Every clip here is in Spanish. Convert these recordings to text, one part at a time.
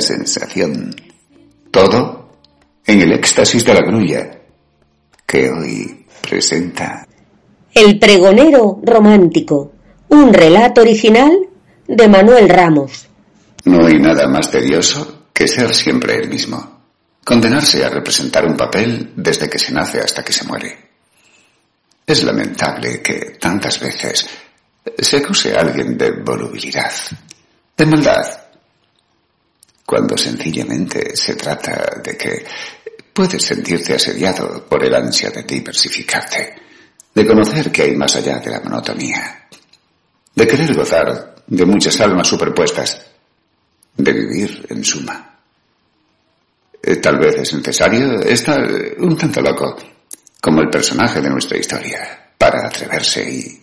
sensación, todo en el éxtasis de la grulla que hoy presenta El pregonero romántico, un relato original de Manuel Ramos. No hay nada más tedioso que ser siempre el mismo. Condenarse a representar un papel desde que se nace hasta que se muere. Es lamentable que tantas veces se acuse a alguien de volubilidad, de maldad, cuando sencillamente se trata de que puedes sentirte asediado por el ansia de diversificarte, de conocer que hay más allá de la monotonía, de querer gozar de muchas almas superpuestas, de vivir en suma. Eh, Tal vez es necesario estar un tanto loco, como el personaje de nuestra historia, para atreverse y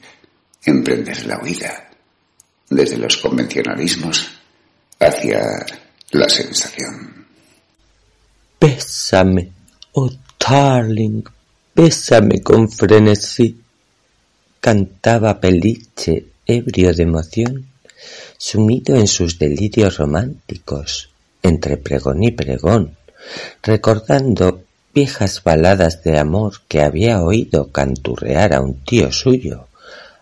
emprender la huida desde los convencionalismos hacia la sensación. Bésame, oh darling, bésame con frenesí. Cantaba Peliche, ebrio de emoción, sumido en sus delirios románticos, entre pregón y pregón, recordando viejas baladas de amor que había oído canturrear a un tío suyo,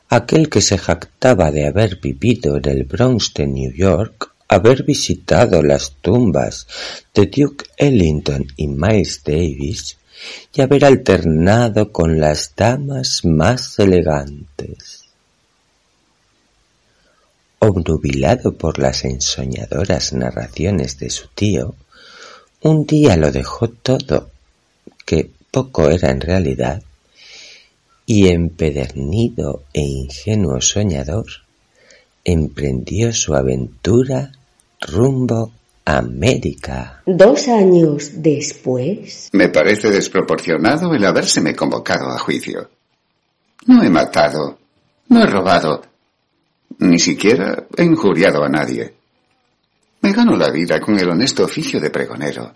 aquel que se jactaba de haber vivido en el Bronx de New York, haber visitado las tumbas de Duke Ellington y Miles Davis y haber alternado con las damas más elegantes. Obnubilado por las ensoñadoras narraciones de su tío, un día lo dejó todo, que poco era en realidad, y empedernido e ingenuo soñador, emprendió su aventura rumbo a América. Dos años después. Me parece desproporcionado el habérseme convocado a juicio. No he matado, no he robado, ni siquiera he injuriado a nadie. Me gano la vida con el honesto oficio de pregonero.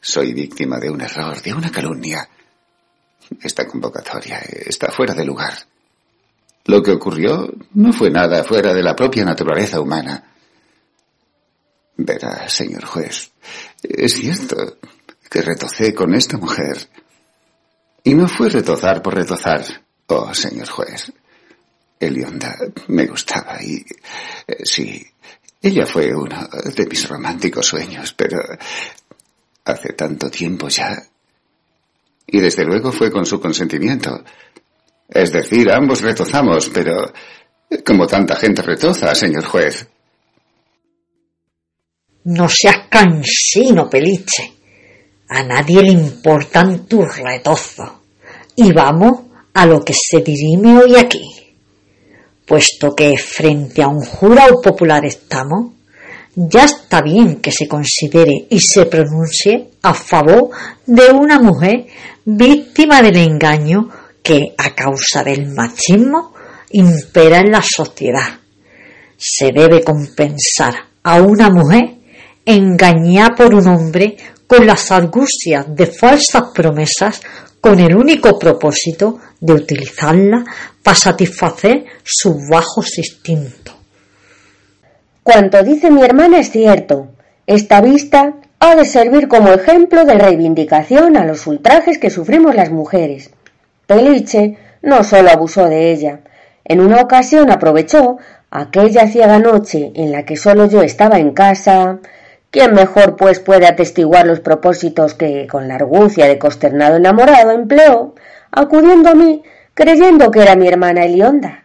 Soy víctima de un error, de una calumnia. Esta convocatoria está fuera de lugar. Lo que ocurrió no fue nada fuera de la propia naturaleza humana. Verá, señor juez, es cierto que retocé con esta mujer. Y no fue retozar por retozar, oh, señor juez. Elionda me gustaba y... eh, sí, ella fue uno de mis románticos sueños, pero hace tanto tiempo ya. Y desde luego fue con su consentimiento. Es decir, ambos retozamos, pero como tanta gente retoza, señor juez. No seas cansino, Peliche. A nadie le importan tus retozos. Y vamos a lo que se dirime hoy aquí. Puesto que frente a un jurado popular estamos, ya está bien que se considere y se pronuncie a favor de una mujer víctima del engaño que, a causa del machismo, impera en la sociedad. Se debe compensar a una mujer engañada por un hombre con las argucias de falsas promesas con el único propósito de utilizarla para satisfacer sus bajos instintos. Cuanto dice mi hermana es cierto. Esta vista ha de servir como ejemplo de reivindicación a los ultrajes que sufrimos las mujeres. No solo abusó de ella. En una ocasión aprovechó aquella ciega noche en la que solo yo estaba en casa. ¿Quién mejor pues puede atestiguar los propósitos que, con la argucia de consternado enamorado, empleó, acudiendo a mí, creyendo que era mi hermana Elionda?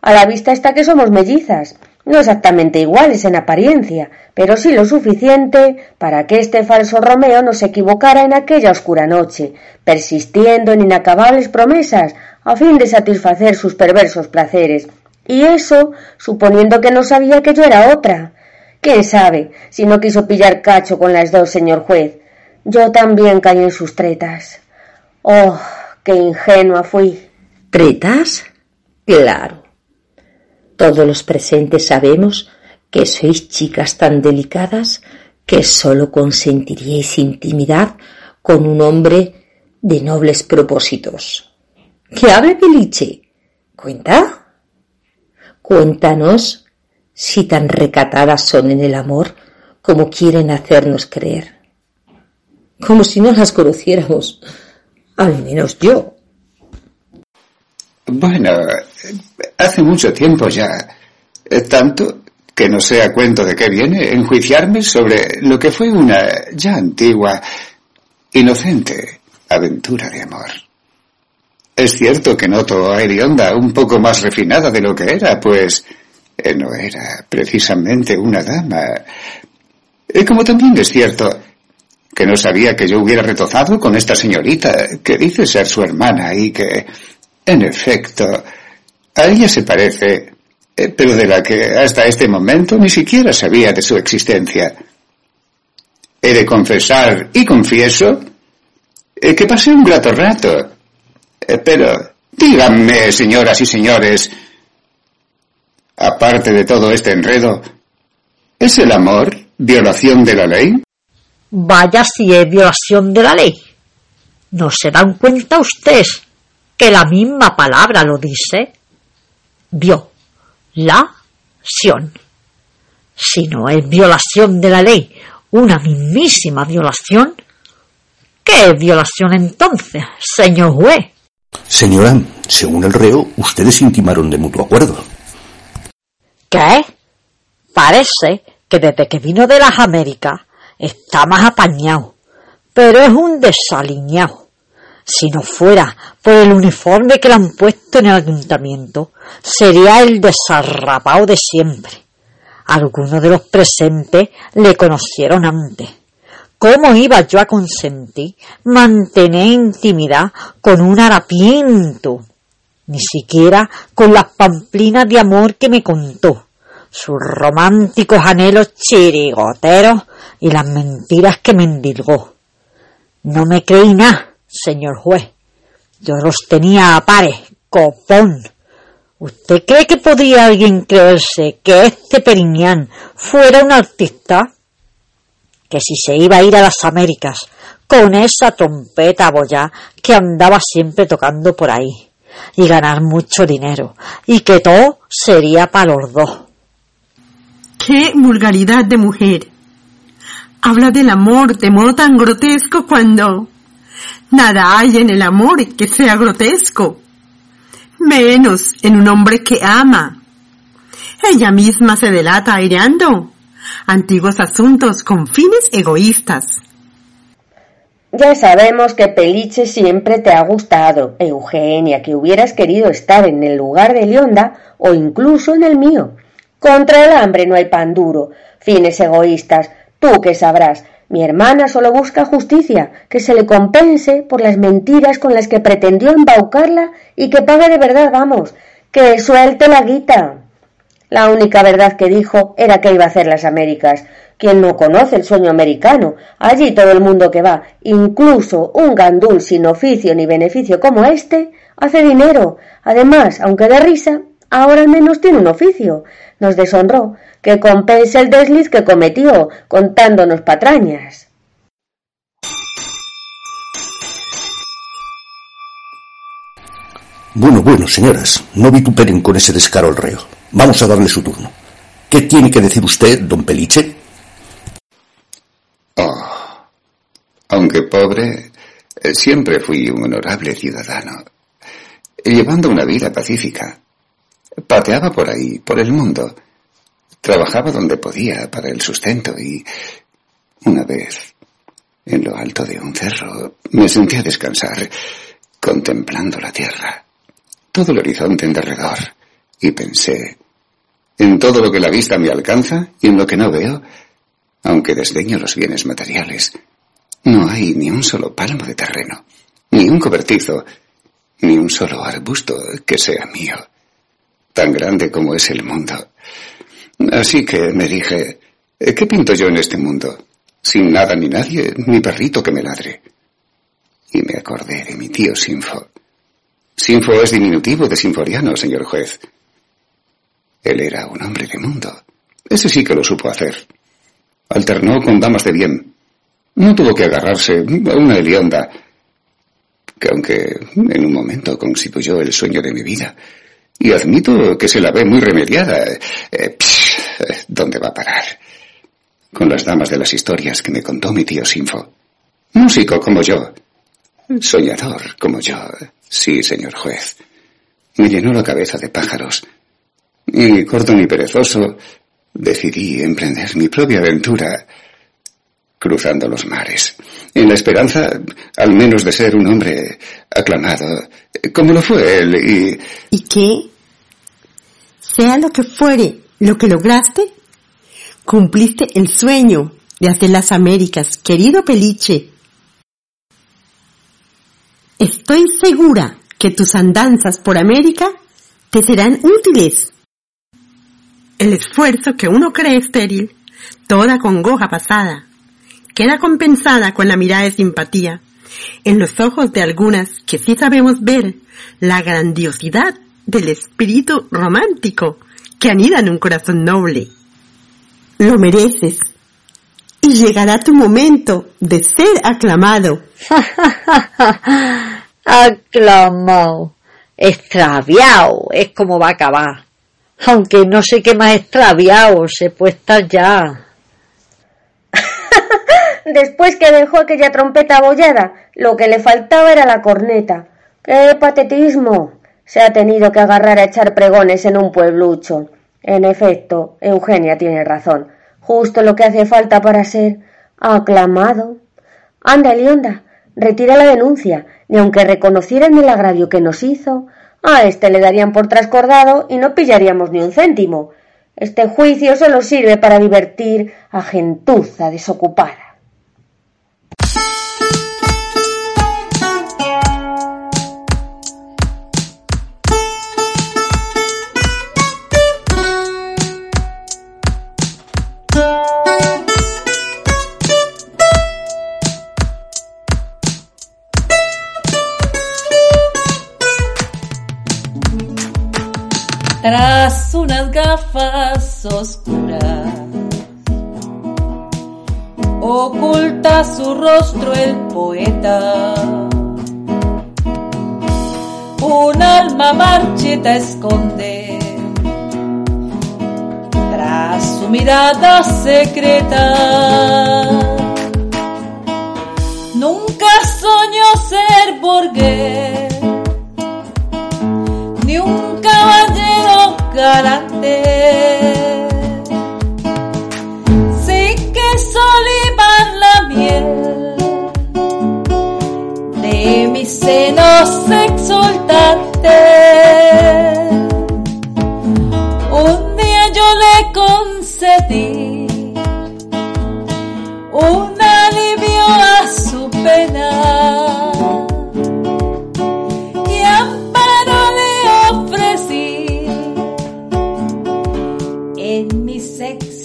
A la vista está que somos mellizas, no exactamente iguales en apariencia, pero sí lo suficiente para que este falso Romeo no se equivocara en aquella oscura noche, persistiendo en inacabables promesas a fin de satisfacer sus perversos placeres, y eso suponiendo que no sabía que yo era otra. ¿Quién sabe si no quiso pillar cacho con las dos, señor juez? Yo también caí en sus tretas. Oh, qué ingenua fui. ¿Tretas? Claro. Todos los presentes sabemos que sois chicas tan delicadas que sólo consentiríais intimidad con un hombre de nobles propósitos. ¿Qué hable Peliche? ¿Cuenta? Cuéntanos si tan recatadas son en el amor como quieren hacernos creer. Como si no las conociéramos, al menos yo. Bueno, hace mucho tiempo ya, tanto que no sé a cuento de qué viene enjuiciarme sobre lo que fue una ya antigua, inocente aventura de amor. Es cierto que noto a Erionda un poco más refinada de lo que era, pues eh, no era precisamente una dama. Y como también es cierto que no sabía que yo hubiera retozado con esta señorita que dice ser su hermana y que, en efecto, a ella se parece, eh, pero de la que hasta este momento ni siquiera sabía de su existencia. He de confesar y confieso eh, que pasé un grato rato. Eh, pero díganme, señoras y señores, aparte de todo este enredo, ¿es el amor violación de la ley? Vaya si es violación de la ley. ¿No se dan cuenta ustedes que la misma palabra lo dice? Violación. Si no es violación de la ley, una mismísima violación, ¿Qué es violación entonces, señor juez? Señora, según el reo, ustedes intimaron de mutuo acuerdo. ¿Qué? Parece que desde que vino de las Américas está más apañado, pero es un desaliñado. Si no fuera por el uniforme que le han puesto en el ayuntamiento, sería el desarrapado de siempre. Algunos de los presentes le conocieron antes ¿Cómo iba yo a consentir mantener intimidad con un harapiento? Ni siquiera con las pamplinas de amor que me contó, sus románticos anhelos chirigoteros y las mentiras que me endilgó. No me creí nada, señor juez. Yo los tenía a pares, copón. ¿Usted cree que podría alguien creerse que este Periñán fuera un artista? que si se iba a ir a las Américas con esa trompeta boya que andaba siempre tocando por ahí y ganar mucho dinero y que todo sería para los dos. ¡Qué vulgaridad de mujer! Habla del amor de modo tan grotesco cuando nada hay en el amor que sea grotesco, menos en un hombre que ama. Ella misma se delata aireando antiguos asuntos con fines egoístas. Ya sabemos que Peliche siempre te ha gustado, Eugenia, que hubieras querido estar en el lugar de Lionda o incluso en el mío. Contra el hambre no hay pan duro. Fines egoístas, tú que sabrás. Mi hermana solo busca justicia, que se le compense por las mentiras con las que pretendió embaucarla y que pague de verdad, vamos, que suelte la guita. La única verdad que dijo era que iba a hacer las Américas. Quien no conoce el sueño americano, allí todo el mundo que va, incluso un gandul sin oficio ni beneficio como este, hace dinero. Además, aunque de risa, ahora al menos tiene un oficio. Nos deshonró, que compense el desliz que cometió, contándonos patrañas. Bueno, bueno, señoras, no vituperen con ese descaro al reo. Vamos a darle su turno. ¿Qué tiene que decir usted, don Peliche? Oh, aunque pobre, eh, siempre fui un honorable ciudadano, llevando una vida pacífica. Pateaba por ahí, por el mundo. Trabajaba donde podía para el sustento y una vez, en lo alto de un cerro, me senté a descansar, contemplando la tierra, todo el horizonte en derredor, y pensé, en todo lo que la vista me alcanza y en lo que no veo, aunque desdeño los bienes materiales, no hay ni un solo pálamo de terreno, ni un cobertizo, ni un solo arbusto que sea mío, tan grande como es el mundo. Así que me dije, ¿qué pinto yo en este mundo? Sin nada ni nadie, ni perrito que me ladre. Y me acordé de mi tío Sinfo. Sinfo es diminutivo de sinforiano, señor juez. Él era un hombre de mundo. Ese sí que lo supo hacer. Alternó con damas de bien. No tuvo que agarrarse a una Elionda, que aunque en un momento constituyó el sueño de mi vida, y admito que se la ve muy remediada, eh, ¿dónde va a parar? Con las damas de las historias que me contó mi tío Sinfo. Músico como yo. Soñador como yo. Sí, señor juez. Me llenó la cabeza de pájaros. Y corto ni perezoso, decidí emprender mi propia aventura cruzando los mares, en la esperanza al menos de ser un hombre aclamado, como lo fue él y... ¿Y qué? Sea lo que fuere lo que lograste, cumpliste el sueño de hacer las Américas, querido Peliche. Estoy segura que tus andanzas por América te serán útiles. El esfuerzo que uno cree estéril, toda congoja pasada, queda compensada con la mirada de simpatía en los ojos de algunas que sí sabemos ver la grandiosidad del espíritu romántico que anida en un corazón noble. Lo mereces y llegará tu momento de ser aclamado. aclamado, extraviado, es como va a acabar. Aunque no sé qué más extraviado se puede estar ya. Después que dejó aquella trompeta abollada, lo que le faltaba era la corneta. ¡Qué patetismo! Se ha tenido que agarrar a echar pregones en un pueblucho. En efecto, Eugenia tiene razón. Justo lo que hace falta para ser aclamado. Anda, Elionda, retira la denuncia, y aunque reconocieran el agravio que nos hizo, a éste le darían por trascordado y no pillaríamos ni un céntimo. Este juicio solo sirve para divertir a gentuza desocupada. Su rostro el poeta. Un alma marchita esconde tras su mirada secreta. Nunca soñó ser burgués, ni un caballero galante.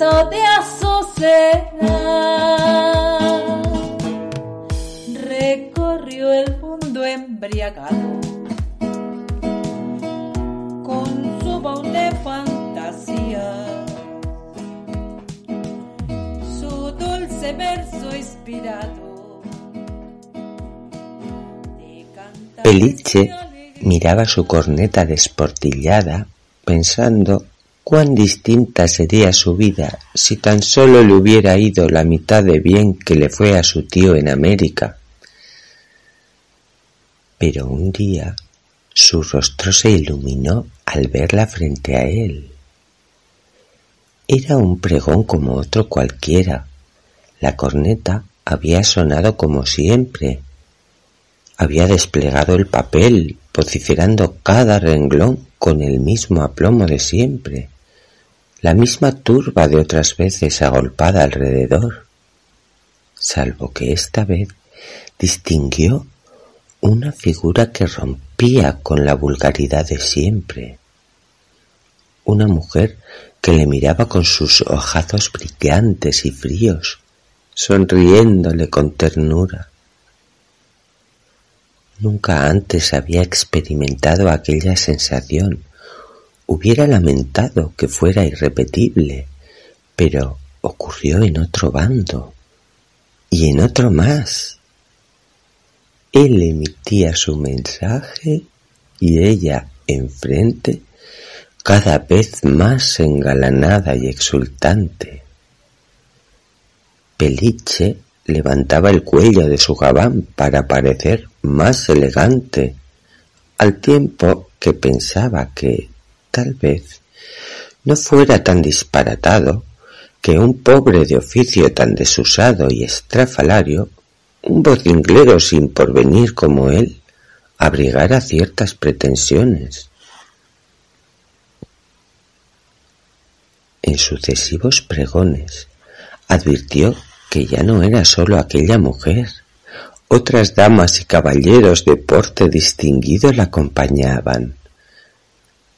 De Azucena. Recorrió el mundo embriagado con su baúl de fantasía. Su dulce verso inspirado. Peliche miraba su corneta desportillada pensando cuán distinta sería su vida si tan solo le hubiera ido la mitad de bien que le fue a su tío en América. Pero un día su rostro se iluminó al verla frente a él. Era un pregón como otro cualquiera. La corneta había sonado como siempre. Había desplegado el papel, vociferando cada renglón con el mismo aplomo de siempre la misma turba de otras veces agolpada alrededor, salvo que esta vez distinguió una figura que rompía con la vulgaridad de siempre. Una mujer que le miraba con sus ojazos brillantes y fríos, sonriéndole con ternura. Nunca antes había experimentado aquella sensación Hubiera lamentado que fuera irrepetible, pero ocurrió en otro bando y en otro más. Él emitía su mensaje y ella enfrente cada vez más engalanada y exultante. Peliche levantaba el cuello de su gabán para parecer más elegante, al tiempo que pensaba que, tal vez, no fuera tan disparatado que un pobre de oficio tan desusado y estrafalario, un vocinglero sin porvenir como él, abrigara ciertas pretensiones. En sucesivos pregones advirtió que ya no era sólo aquella mujer. Otras damas y caballeros de porte distinguido la acompañaban.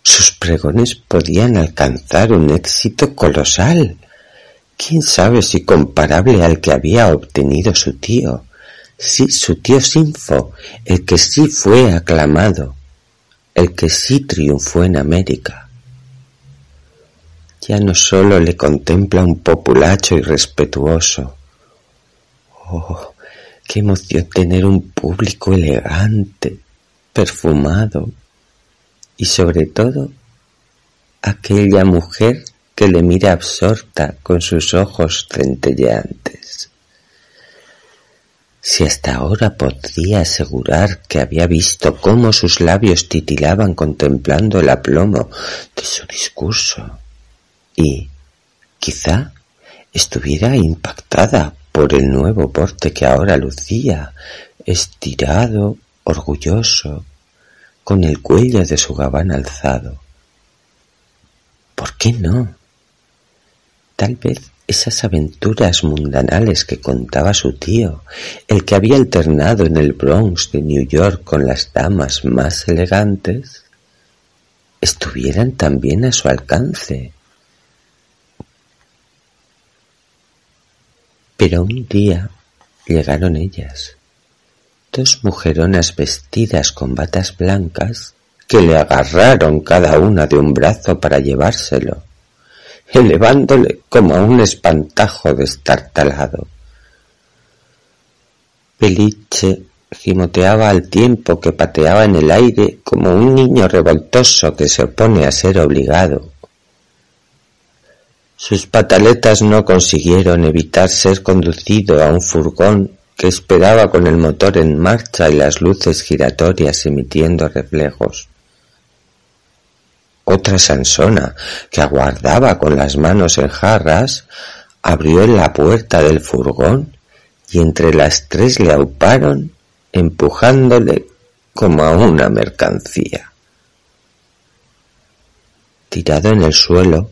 Sus pregones podían alcanzar un éxito colosal. Quién sabe si comparable al que había obtenido su tío. Sí, su tío Sinfo, el que sí fue aclamado, el que sí triunfó en América. Ya no sólo le contempla un populacho irrespetuoso. Oh, qué emoción tener un público elegante, perfumado, y sobre todo aquella mujer que le mira absorta con sus ojos centelleantes. Si hasta ahora podía asegurar que había visto cómo sus labios titilaban contemplando el aplomo de su discurso, y quizá estuviera impactada por el nuevo porte que ahora lucía, estirado, orgulloso, con el cuello de su gabán alzado. ¿Por qué no? Tal vez esas aventuras mundanales que contaba su tío, el que había alternado en el Bronx de New York con las damas más elegantes, estuvieran también a su alcance. Pero un día llegaron ellas, dos mujeronas vestidas con batas blancas que le agarraron cada una de un brazo para llevárselo, elevándole como a un espantajo destartalado. Peliche gimoteaba al tiempo que pateaba en el aire como un niño revoltoso que se opone a ser obligado. Sus pataletas no consiguieron evitar ser conducido a un furgón que esperaba con el motor en marcha y las luces giratorias emitiendo reflejos. Otra Sansona, que aguardaba con las manos en jarras, abrió la puerta del furgón y entre las tres le auparon empujándole como a una mercancía. Tirado en el suelo,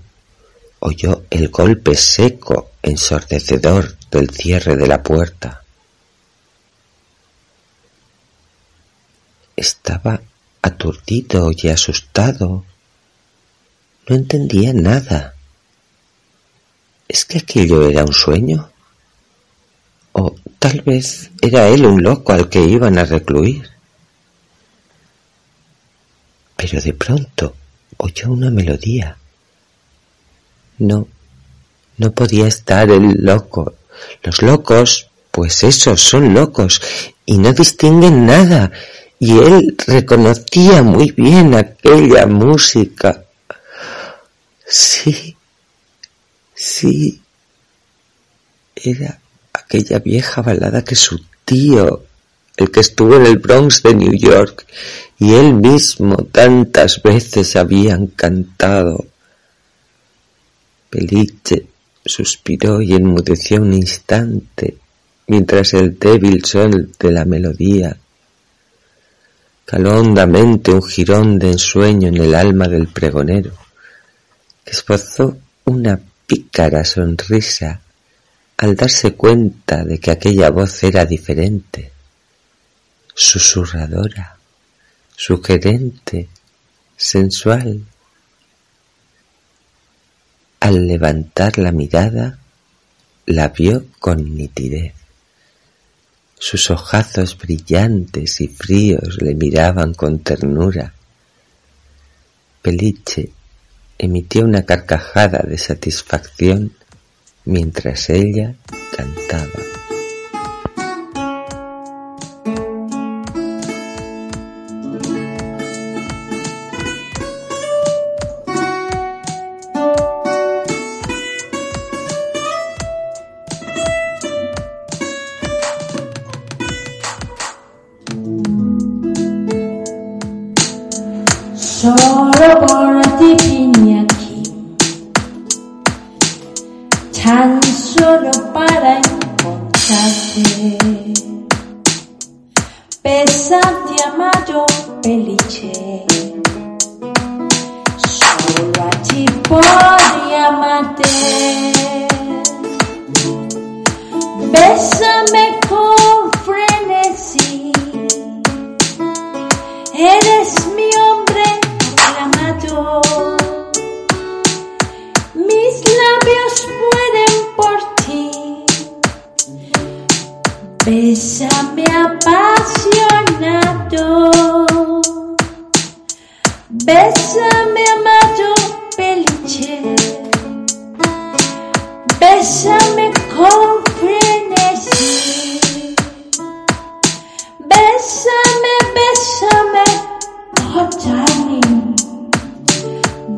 oyó el golpe seco, ensordecedor del cierre de la puerta. Estaba aturdido y asustado. No entendía nada. ¿Es que aquello era un sueño? ¿O tal vez era él un loco al que iban a recluir? Pero de pronto oyó una melodía. No, no podía estar el loco. Los locos, pues esos son locos y no distinguen nada y él reconocía muy bien aquella música. Sí, sí, era aquella vieja balada que su tío, el que estuvo en el Bronx de New York, y él mismo tantas veces habían cantado. Peliche suspiró y enmudeció un instante mientras el débil sol de la melodía caló hondamente un jirón de ensueño en el alma del pregonero, que esbozó una pícara sonrisa al darse cuenta de que aquella voz era diferente, susurradora, sugerente, sensual. Al levantar la mirada, la vio con nitidez. Sus ojazos brillantes y fríos le miraban con ternura. Peliche emitió una carcajada de satisfacción mientras ella cantaba. Pesante amado peliche, solo a ti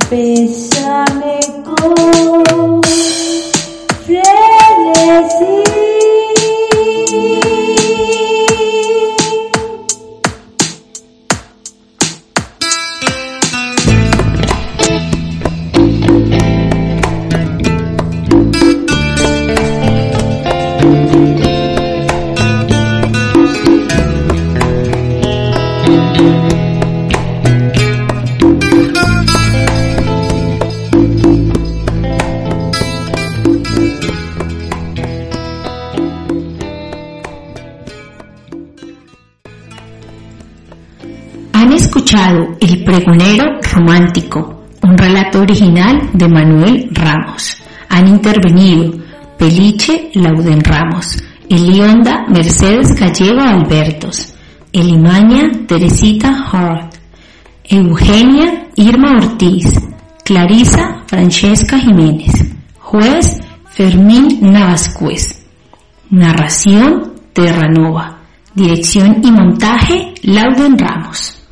Bésame escuchado El pregonero romántico, un relato original de Manuel Ramos. Han intervenido Peliche Lauden Ramos, Elionda Mercedes Gallego Albertos, Elimaña Teresita Hart, Eugenia Irma Ortiz, Clarisa Francesca Jiménez, juez Fermín Navascuez, narración Terranova, dirección y montaje Lauden Ramos.